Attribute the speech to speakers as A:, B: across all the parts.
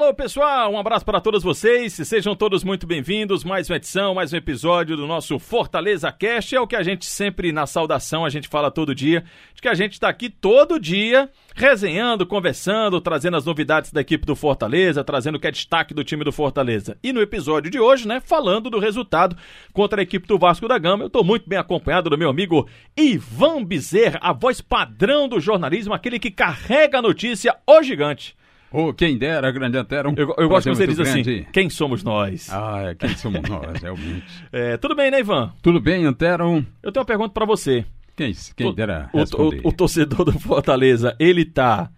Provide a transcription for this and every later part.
A: Alô pessoal, um abraço para todos vocês, sejam todos muito bem-vindos, mais uma edição, mais um episódio do nosso Fortaleza Cast, é o que a gente sempre na saudação, a gente fala todo dia, de que a gente está aqui todo dia, resenhando, conversando, trazendo as novidades da equipe do Fortaleza, trazendo o que é destaque do time do Fortaleza. E no episódio de hoje, né, falando do resultado contra a equipe do Vasco da Gama, eu estou muito bem acompanhado do meu amigo Ivan Bezerra, a voz padrão do jornalismo, aquele que carrega a notícia, o gigante.
B: Oh, quem dera, grande Antero.
A: Eu, eu gosto que você diz assim, grande. quem somos nós?
B: Ah, é, quem somos nós, realmente.
A: É, tudo bem, né, Ivan?
B: Tudo bem, Antero.
A: Eu tenho uma pergunta para você.
B: Quem, quem dera
A: o, o, o, torcedor do Fortaleza, ele tá,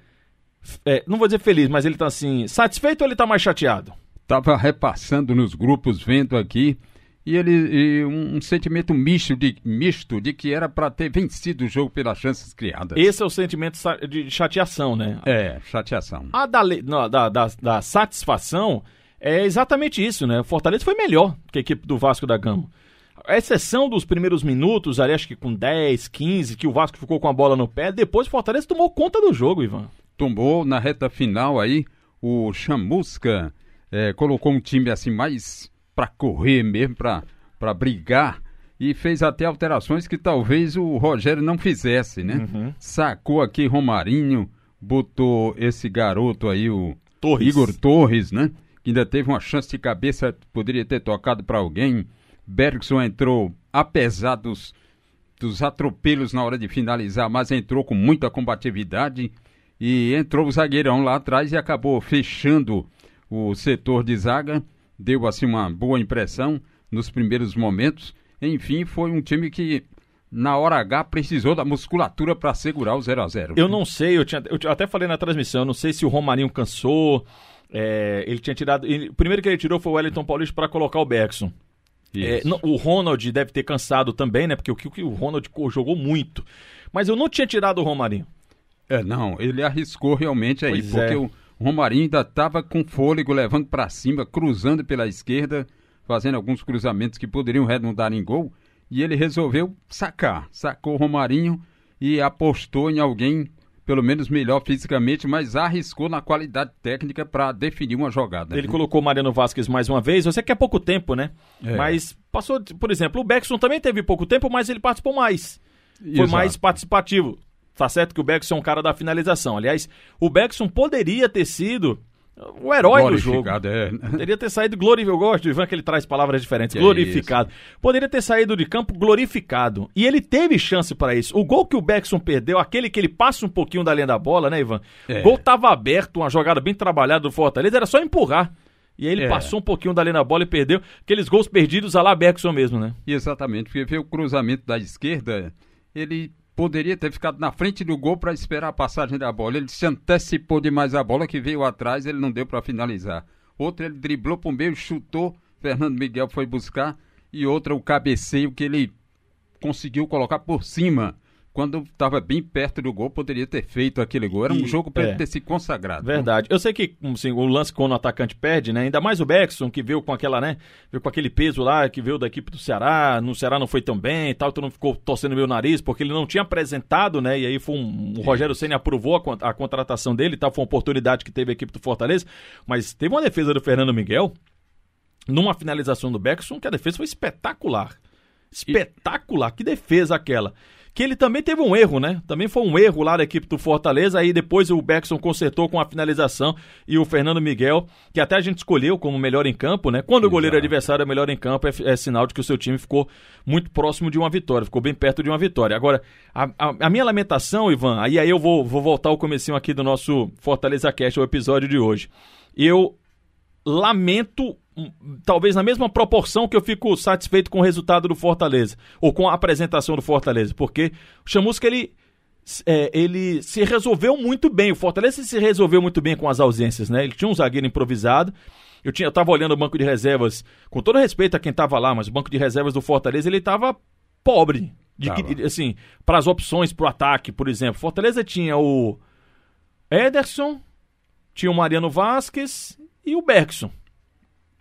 A: é, não vou dizer feliz, mas ele tá assim, satisfeito ou ele tá mais chateado?
B: Tava repassando nos grupos, vendo aqui, e ele e um, sentimento misto de, misto de que era para ter vencido o jogo pelas chances criadas.
A: Esse é o sentimento de chateação, né?
B: É, chateação.
A: A da, não, da, da, da satisfação é exatamente isso, né? O Fortaleza foi melhor que a equipe do Vasco da Gama. A exceção dos primeiros minutos, ali acho que com 10, 15, que o Vasco ficou com a bola no pé, depois o Fortaleza tomou conta do jogo, Ivan.
B: Tomou na reta final aí, o Chamusca é, colocou um time assim mais para correr mesmo, para brigar. E fez até alterações que talvez o Rogério não fizesse, né? Uhum. Sacou aqui Romarinho, botou esse garoto aí, o Torres. Igor Torres, né? Que ainda teve uma chance de cabeça, poderia ter tocado para alguém. Bergson entrou, apesar dos, dos atropelos na hora de finalizar, mas entrou com muita combatividade. E entrou o zagueirão lá atrás e acabou fechando o setor de zaga deu assim uma boa impressão nos primeiros momentos. Enfim, foi um time que na hora H precisou da musculatura para segurar o 0 a 0
A: Eu não sei, eu, tinha, eu até falei na transmissão, não sei se o Romarinho cansou. É, ele tinha tirado. Ele, o primeiro que ele tirou foi o Wellington Paulista para colocar o Bergson. É, não, o Ronald deve ter cansado também, né? Porque o, o Ronald jogou muito. Mas eu não tinha tirado o Romarinho.
B: É, não, ele arriscou realmente aí, pois porque é. o, Romarinho ainda estava com fôlego, levando para cima, cruzando pela esquerda, fazendo alguns cruzamentos que poderiam redundar em gol. E ele resolveu sacar. Sacou o Romarinho e apostou em alguém, pelo menos melhor fisicamente, mas arriscou na qualidade técnica para definir uma jogada.
A: Ele colocou o Mariano Vasquez mais uma vez. Eu sei que é pouco tempo, né? É. Mas passou, por exemplo, o Beckson também teve pouco tempo, mas ele participou mais. Foi Exato. mais participativo. Tá certo que o Beckson é um cara da finalização. Aliás, o Beckson poderia ter sido o herói do jogo. É. Poderia ter saído glorificado. Eu gosto do Ivan que ele traz palavras diferentes. Que glorificado. É Poderia ter saído de campo glorificado. E ele teve chance para isso. O gol que o Beckson perdeu, aquele que ele passa um pouquinho da linha da bola, né, Ivan? É. O gol tava aberto, uma jogada bem trabalhada do Fortaleza, era só empurrar. E aí ele é. passou um pouquinho da linha da bola e perdeu. Aqueles gols perdidos a lá Beckson mesmo, né?
B: Exatamente, porque veio o cruzamento da esquerda, ele poderia ter ficado na frente do gol para esperar a passagem da bola. Ele se antecipou demais a bola que veio atrás, ele não deu para finalizar. Outra ele driblou para o meio, chutou, Fernando Miguel foi buscar e outra o cabeceio que ele conseguiu colocar por cima quando estava bem perto do gol, poderia ter feito aquele gol. Era um e, jogo para é, ter se consagrado.
A: Verdade. Eu sei que assim, o lance quando o atacante perde, né? Ainda mais o Beckson, que veio com aquela, né? Veio com aquele peso lá, que veio da equipe do Ceará. No Ceará não foi tão bem e tal, então não ficou torcendo meu nariz, porque ele não tinha apresentado, né? E aí foi um. O Rogério Senna aprovou a, a contratação dele, tal. Foi uma oportunidade que teve a equipe do Fortaleza. Mas teve uma defesa do Fernando Miguel, numa finalização do Beckson, que a defesa foi espetacular. Espetacular. E... Que defesa aquela que ele também teve um erro, né? Também foi um erro lá da equipe do Fortaleza, aí depois o Beckson consertou com a finalização e o Fernando Miguel, que até a gente escolheu como melhor em campo, né? Quando Exato. o goleiro adversário é melhor em campo, é, é, sinal de que o seu time ficou muito próximo de uma vitória, ficou bem perto de uma vitória. Agora, a, a, a minha lamentação, Ivan, aí, aí eu vou, vou voltar ao comecinho aqui do nosso Fortaleza Cast, o episódio de hoje. Eu lamento talvez na mesma proporção que eu fico satisfeito com o resultado do Fortaleza, ou com a apresentação do Fortaleza, porque o Chamusca, ele, é, ele se resolveu muito bem, o Fortaleza se resolveu muito bem com as ausências, né? Ele tinha um zagueiro improvisado, eu, tinha, eu tava olhando o banco de reservas, com todo respeito a quem tava lá, mas o banco de reservas do Fortaleza, ele tava pobre, de, assim, para as opções pro ataque, por exemplo. Fortaleza tinha o Ederson, tinha o Mariano Vasquez e o Bergson.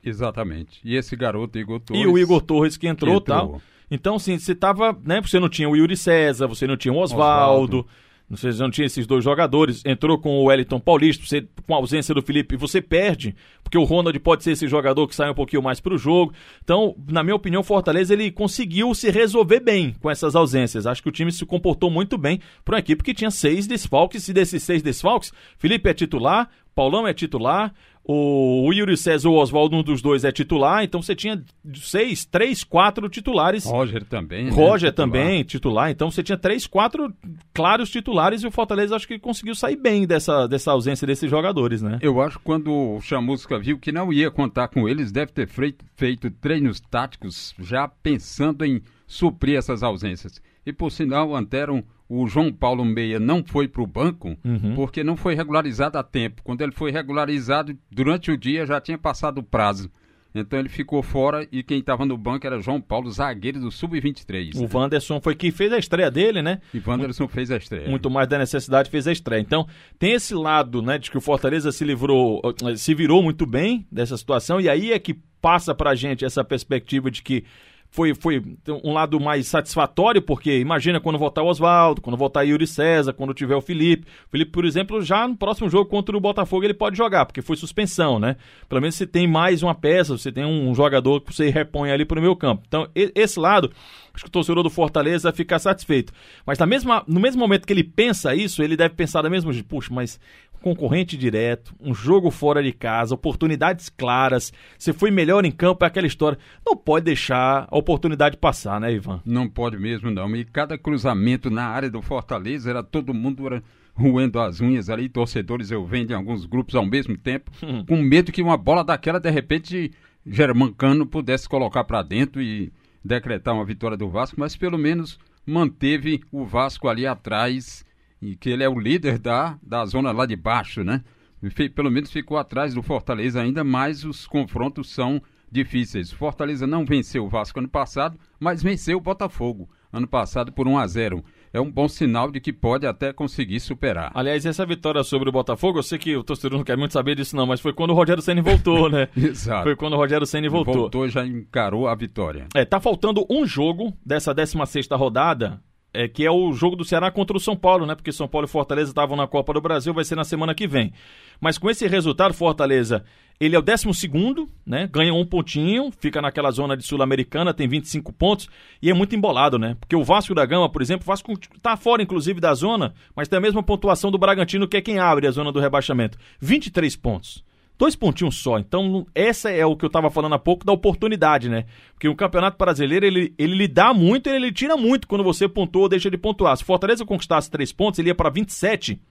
B: Exatamente. E esse garoto, Igor Torres.
A: E o Igor Torres que entrou,
B: que entrou.
A: tal. Então, assim, você tava, né? Você não tinha o Yuri César, você não tinha o Oswaldo. Você não tinha esses dois jogadores, entrou com o Wellington Paulista, você, com a ausência do Felipe, você perde, porque o Ronald pode ser esse jogador que sai um pouquinho mais para o jogo. Então, na minha opinião, o Fortaleza ele conseguiu se resolver bem com essas ausências. Acho que o time se comportou muito bem para uma equipe que tinha seis desfalques, e desses seis desfalques, Felipe é titular, Paulão é titular, o Yuri César ou o Oswaldo, um dos dois, é titular, então você tinha seis, três, quatro titulares.
B: Roger também. Né?
A: Roger titular. também, titular. Então você tinha três, quatro claros titulares e o Fortaleza acho que conseguiu sair bem dessa, dessa ausência desses jogadores, né?
B: Eu acho que quando o Chamusca viu que não ia contar com eles, deve ter feito, feito treinos táticos já pensando em suprir essas ausências. E por sinal, Antero o João Paulo Meia não foi para o banco uhum. porque não foi regularizado a tempo. Quando ele foi regularizado, durante o dia já tinha passado o prazo. Então ele ficou fora e quem estava no banco era João Paulo, zagueiro do Sub-23.
A: O Wanderson foi que fez a estreia dele, né?
B: E Wanderson muito, fez a estreia.
A: Muito mais da necessidade fez a estreia. Então tem esse lado, né, de que o Fortaleza se livrou, se virou muito bem dessa situação e aí é que passa pra gente essa perspectiva de que foi, foi um lado mais satisfatório, porque imagina quando voltar o Oswaldo, quando voltar Yuri César, quando tiver o Felipe. O Felipe, por exemplo, já no próximo jogo contra o Botafogo ele pode jogar, porque foi suspensão, né? Pelo menos você tem mais uma peça, você tem um jogador que você repõe ali pro meu campo. Então, esse lado, acho que o torcedor do Fortaleza ficar satisfeito. Mas na mesma, no mesmo momento que ele pensa isso, ele deve pensar da mesma, puxa, mas concorrente direto, um jogo fora de casa, oportunidades claras. Você foi melhor em campo, é aquela história. Não pode deixar a oportunidade passar, né, Ivan?
B: Não pode mesmo, não. E cada cruzamento na área do Fortaleza era todo mundo era roendo as unhas ali, torcedores eu vendo em alguns grupos ao mesmo tempo, hum. com medo que uma bola daquela, de repente, Germancano pudesse colocar para dentro e decretar uma vitória do Vasco, mas pelo menos manteve o Vasco ali atrás e que ele é o líder da, da zona lá de baixo, né? Pelo menos ficou atrás do Fortaleza ainda, mas os confrontos são difíceis. Fortaleza não venceu o Vasco ano passado, mas venceu o Botafogo ano passado por 1 a 0 é um bom sinal de que pode até conseguir superar.
A: Aliás, essa vitória sobre o Botafogo, eu sei que o torcedor não quer muito saber disso não, mas foi quando o Rogério Ceni voltou, né?
B: Exato.
A: Foi quando o Rogério Ceni voltou.
B: Voltou já encarou a vitória.
A: É, tá faltando um jogo dessa 16ª rodada é, que é o jogo do Ceará contra o São Paulo, né? Porque São Paulo e Fortaleza estavam na Copa do Brasil, vai ser na semana que vem. Mas com esse resultado, Fortaleza, ele é o 12 né? Ganha um pontinho, fica naquela zona de Sul-Americana, tem 25 pontos e é muito embolado, né? Porque o Vasco da Gama, por exemplo, o Vasco tá fora, inclusive, da zona, mas tem a mesma pontuação do Bragantino, que é quem abre a zona do rebaixamento. 23 pontos dois pontinhos só. Então, essa é o que eu estava falando há pouco da oportunidade, né? Porque o Campeonato Brasileiro, ele, ele lhe dá muito e ele tira muito quando você pontua ou deixa de pontuar. Se o Fortaleza conquistasse três pontos, ele ia para 27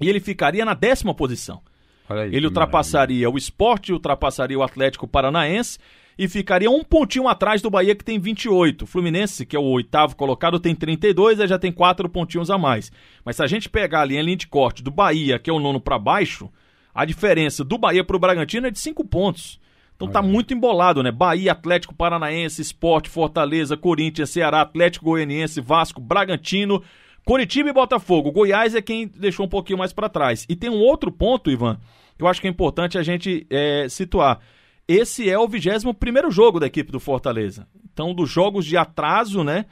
A: e ele ficaria na décima posição. Aí, ele ultrapassaria maravilha. o esporte, ultrapassaria o Atlético Paranaense e ficaria um pontinho atrás do Bahia, que tem 28. O Fluminense, que é o oitavo colocado, tem 32, aí já tem quatro pontinhos a mais. Mas se a gente pegar ali a linha de corte do Bahia, que é o nono para baixo, a diferença do Bahia para o Bragantino é de cinco pontos. Então tá muito embolado, né? Bahia, Atlético Paranaense, Esporte, Fortaleza, Corinthians, Ceará, Atlético Goianiense, Vasco, Bragantino, Curitiba e Botafogo. Goiás é quem deixou um pouquinho mais para trás. E tem um outro ponto, Ivan, que eu acho que é importante a gente é, situar. Esse é o 21 primeiro jogo da equipe do Fortaleza. Então, dos jogos de atraso, né?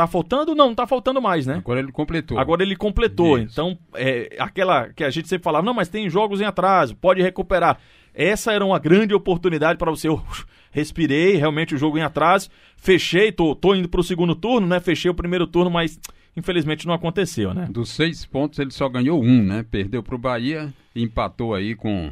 A: Tá faltando? Não, não tá faltando mais, né?
B: Agora ele completou.
A: Agora ele completou. Isso. Então, é, aquela que a gente sempre falava, não, mas tem jogos em atraso, pode recuperar. Essa era uma grande oportunidade para você. Eu respirei, realmente o jogo em atraso. Fechei, tô, tô indo pro segundo turno, né? Fechei o primeiro turno, mas infelizmente não aconteceu, né?
B: Dos seis pontos ele só ganhou um, né? Perdeu pro Bahia empatou aí com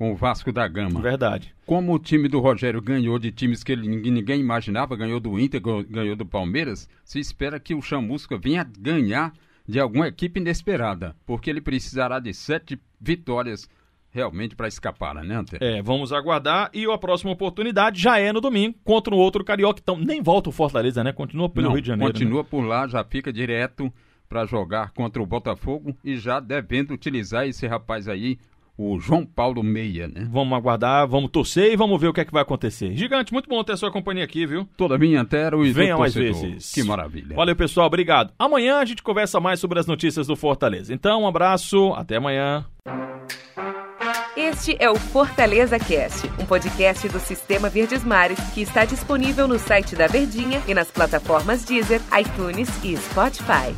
B: com o Vasco da Gama.
A: Verdade.
B: Como o time do Rogério ganhou de times que ele, ninguém imaginava, ganhou do Inter, ganhou do Palmeiras, se espera que o Chamusca venha ganhar de alguma equipe inesperada, porque ele precisará de sete vitórias realmente para escapar, né, Ante?
A: É, vamos aguardar e a próxima oportunidade já é no domingo contra um outro carioca. Então, nem volta o Fortaleza, né? Continua pelo
B: Não,
A: Rio de Janeiro.
B: Continua
A: né?
B: por lá, já fica direto para jogar contra o Botafogo e já devendo utilizar esse rapaz aí, o João Paulo Meia, né?
A: Vamos aguardar, vamos torcer e vamos ver o que é que vai acontecer. Gigante, muito bom ter a sua companhia aqui, viu?
B: Toda minha antero e
A: Venha mais vezes.
B: Que maravilha.
A: Valeu, pessoal, obrigado. Amanhã a gente conversa mais sobre as notícias do Fortaleza. Então, um abraço, até amanhã.
C: Este é o Fortaleza Cast, um podcast do Sistema Verdes Mares que está disponível no site da Verdinha e nas plataformas Deezer, iTunes e Spotify.